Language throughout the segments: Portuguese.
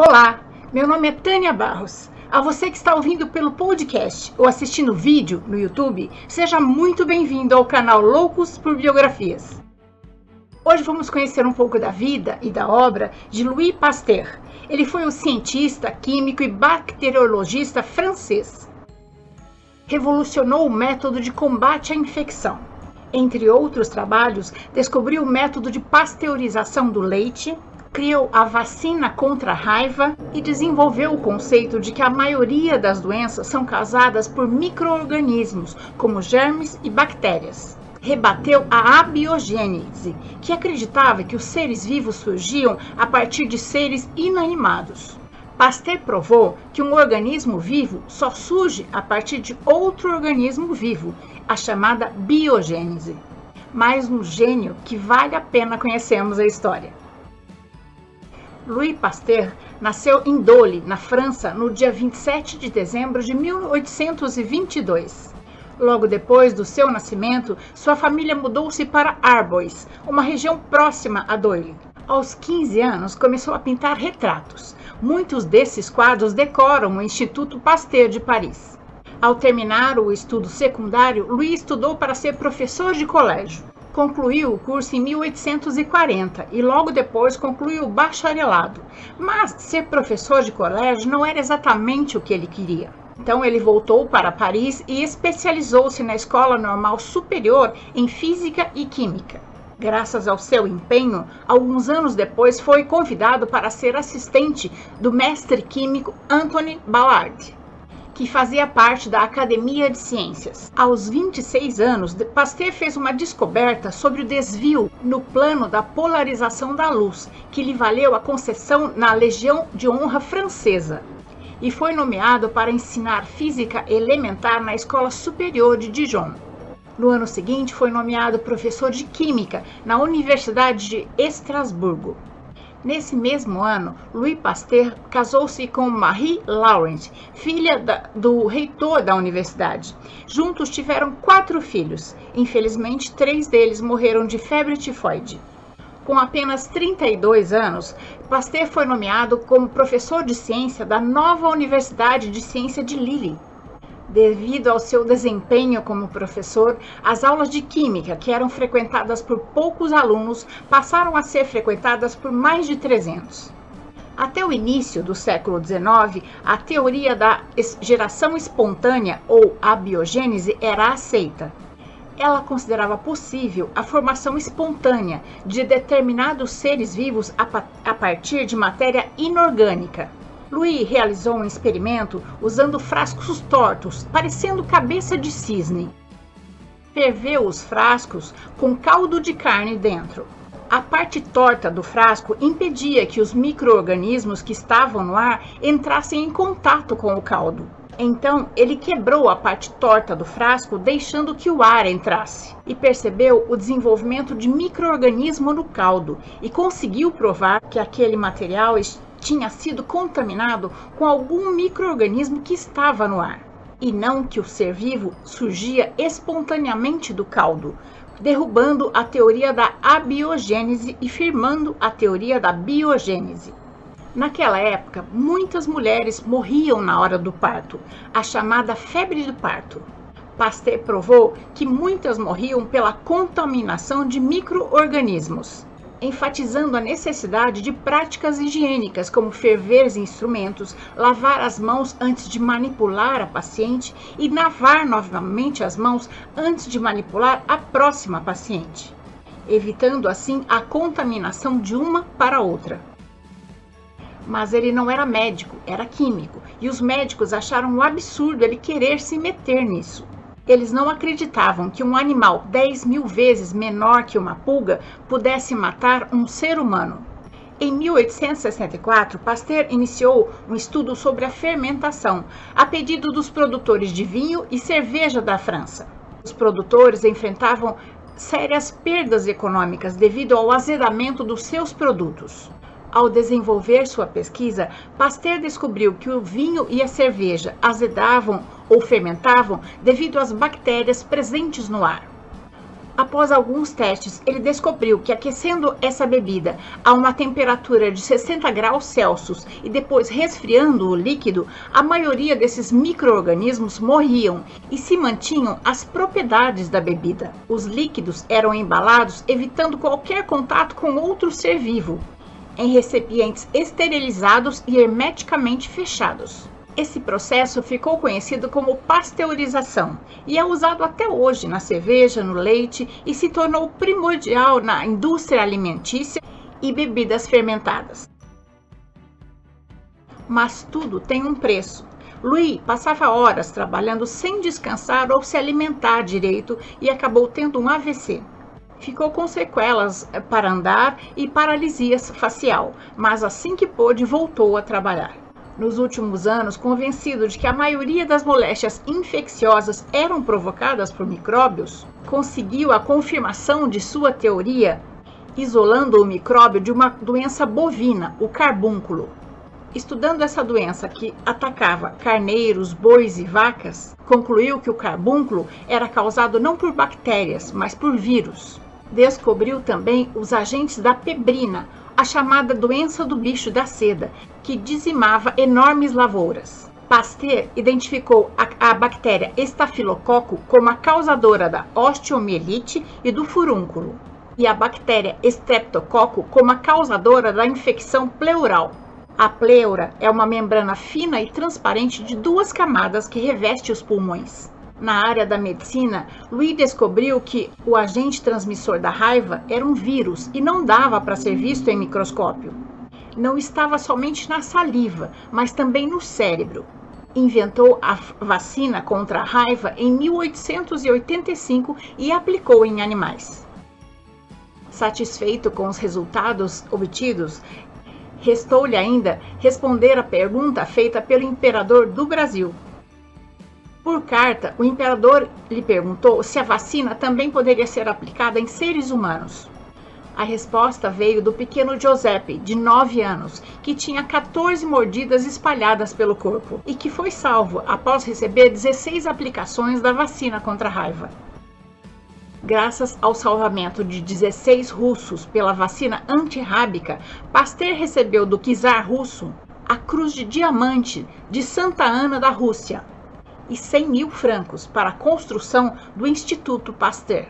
Olá, meu nome é Tânia Barros. A você que está ouvindo pelo podcast ou assistindo vídeo no YouTube, seja muito bem-vindo ao canal Loucos por Biografias. Hoje vamos conhecer um pouco da vida e da obra de Louis Pasteur. Ele foi um cientista, químico e bacteriologista francês. Revolucionou o método de combate à infecção. Entre outros trabalhos, descobriu o método de pasteurização do leite, criou a vacina contra a raiva e desenvolveu o conceito de que a maioria das doenças são causadas por microorganismos, como germes e bactérias. Rebateu a abiogênese, que acreditava que os seres vivos surgiam a partir de seres inanimados. Pasteur provou que um organismo vivo só surge a partir de outro organismo vivo, a chamada biogênese. Mais um gênio que vale a pena conhecermos a história. Louis Pasteur nasceu em Dole, na França, no dia 27 de dezembro de 1822. Logo depois do seu nascimento, sua família mudou-se para Arbois, uma região próxima a Dole. Aos 15 anos, começou a pintar retratos. Muitos desses quadros decoram o Instituto Pasteur de Paris. Ao terminar o estudo secundário, Louis estudou para ser professor de colégio concluiu o curso em 1840 e logo depois concluiu o bacharelado. Mas ser professor de colégio não era exatamente o que ele queria. Então ele voltou para Paris e especializou-se na Escola Normal Superior em Física e Química. Graças ao seu empenho, alguns anos depois foi convidado para ser assistente do mestre químico Anthony Ballard que fazia parte da Academia de Ciências. Aos 26 anos, Pasteur fez uma descoberta sobre o desvio no plano da polarização da luz, que lhe valeu a concessão na Legião de Honra Francesa. E foi nomeado para ensinar física elementar na Escola Superior de Dijon. No ano seguinte, foi nomeado professor de Química na Universidade de Estrasburgo. Nesse mesmo ano, Louis Pasteur casou-se com Marie Laurent, filha da, do reitor da universidade. Juntos tiveram quatro filhos. Infelizmente, três deles morreram de febre tifoide. Com apenas 32 anos, Pasteur foi nomeado como professor de ciência da nova Universidade de Ciência de Lille. Devido ao seu desempenho como professor, as aulas de química, que eram frequentadas por poucos alunos, passaram a ser frequentadas por mais de 300. Até o início do século XIX, a teoria da geração espontânea ou abiogênese era aceita. Ela considerava possível a formação espontânea de determinados seres vivos a partir de matéria inorgânica. Louis realizou um experimento usando frascos tortos, parecendo cabeça de cisne. Ferveu os frascos com caldo de carne dentro. A parte torta do frasco impedia que os micro-organismos que estavam no ar entrassem em contato com o caldo. Então ele quebrou a parte torta do frasco, deixando que o ar entrasse, e percebeu o desenvolvimento de micro-organismo no caldo e conseguiu provar que aquele material tinha sido contaminado com algum microorganismo que estava no ar, e não que o ser vivo surgia espontaneamente do caldo, derrubando a teoria da abiogênese e firmando a teoria da biogênese. Naquela época, muitas mulheres morriam na hora do parto, a chamada febre do parto. Pasteur provou que muitas morriam pela contaminação de microorganismos enfatizando a necessidade de práticas higiênicas, como ferver os instrumentos, lavar as mãos antes de manipular a paciente e lavar novamente as mãos antes de manipular a próxima paciente, evitando assim a contaminação de uma para outra. Mas ele não era médico, era químico, e os médicos acharam um absurdo ele querer se meter nisso. Eles não acreditavam que um animal 10 mil vezes menor que uma pulga pudesse matar um ser humano. Em 1864, Pasteur iniciou um estudo sobre a fermentação, a pedido dos produtores de vinho e cerveja da França. Os produtores enfrentavam sérias perdas econômicas devido ao azedamento dos seus produtos. Ao desenvolver sua pesquisa, Pasteur descobriu que o vinho e a cerveja azedavam ou fermentavam devido às bactérias presentes no ar. Após alguns testes, ele descobriu que aquecendo essa bebida a uma temperatura de 60 graus Celsius e depois resfriando o líquido, a maioria desses micro-organismos morriam e se mantinham as propriedades da bebida. Os líquidos eram embalados evitando qualquer contato com outro ser vivo, em recipientes esterilizados e hermeticamente fechados. Esse processo ficou conhecido como pasteurização e é usado até hoje na cerveja, no leite e se tornou primordial na indústria alimentícia e bebidas fermentadas. Mas tudo tem um preço. Louis passava horas trabalhando sem descansar ou se alimentar direito e acabou tendo um AVC. Ficou com sequelas para andar e paralisia facial, mas assim que pôde voltou a trabalhar nos últimos anos, convencido de que a maioria das moléstias infecciosas eram provocadas por micróbios, conseguiu a confirmação de sua teoria isolando o micróbio de uma doença bovina, o carbúnculo. Estudando essa doença que atacava carneiros, bois e vacas, concluiu que o carbúnculo era causado não por bactérias, mas por vírus. Descobriu também os agentes da pebrina, a chamada doença do bicho da seda, que dizimava enormes lavouras. Pasteur identificou a, a bactéria estafilococo como a causadora da osteomielite e do furúnculo, e a bactéria streptococo como a causadora da infecção pleural. A pleura é uma membrana fina e transparente de duas camadas que reveste os pulmões na área da medicina, Louis descobriu que o agente transmissor da raiva era um vírus e não dava para ser visto em microscópio. Não estava somente na saliva, mas também no cérebro. Inventou a vacina contra a raiva em 1885 e aplicou em animais. Satisfeito com os resultados obtidos, restou-lhe ainda responder a pergunta feita pelo imperador do Brasil, por carta, o imperador lhe perguntou se a vacina também poderia ser aplicada em seres humanos. A resposta veio do pequeno Giuseppe, de 9 anos, que tinha 14 mordidas espalhadas pelo corpo e que foi salvo após receber 16 aplicações da vacina contra a raiva. Graças ao salvamento de 16 russos pela vacina antirrábica, Pasteur recebeu do czar russo a Cruz de Diamante de Santa Ana da Rússia, e 100 mil francos para a construção do Instituto Pasteur,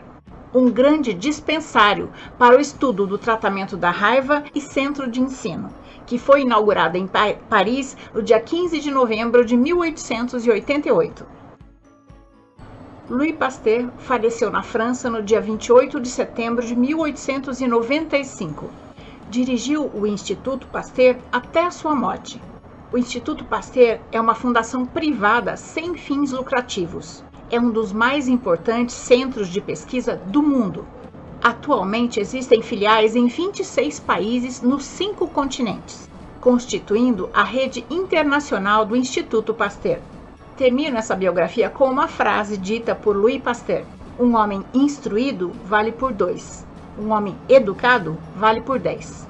um grande dispensário para o estudo do tratamento da raiva e centro de ensino, que foi inaugurado em Paris no dia 15 de novembro de 1888. Louis Pasteur faleceu na França no dia 28 de setembro de 1895. Dirigiu o Instituto Pasteur até a sua morte. O Instituto Pasteur é uma fundação privada sem fins lucrativos. É um dos mais importantes centros de pesquisa do mundo. Atualmente existem filiais em 26 países nos cinco continentes, constituindo a rede internacional do Instituto Pasteur. Termino essa biografia com uma frase dita por Louis Pasteur: Um homem instruído vale por dois, um homem educado vale por dez.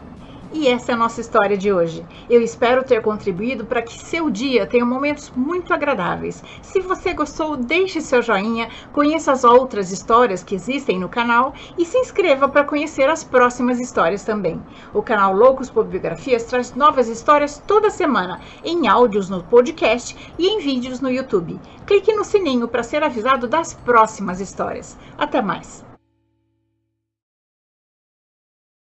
E essa é a nossa história de hoje. Eu espero ter contribuído para que seu dia tenha momentos muito agradáveis. Se você gostou, deixe seu joinha, conheça as outras histórias que existem no canal e se inscreva para conhecer as próximas histórias também. O canal Loucos por Biografias traz novas histórias toda semana, em áudios no podcast e em vídeos no YouTube. Clique no sininho para ser avisado das próximas histórias. Até mais!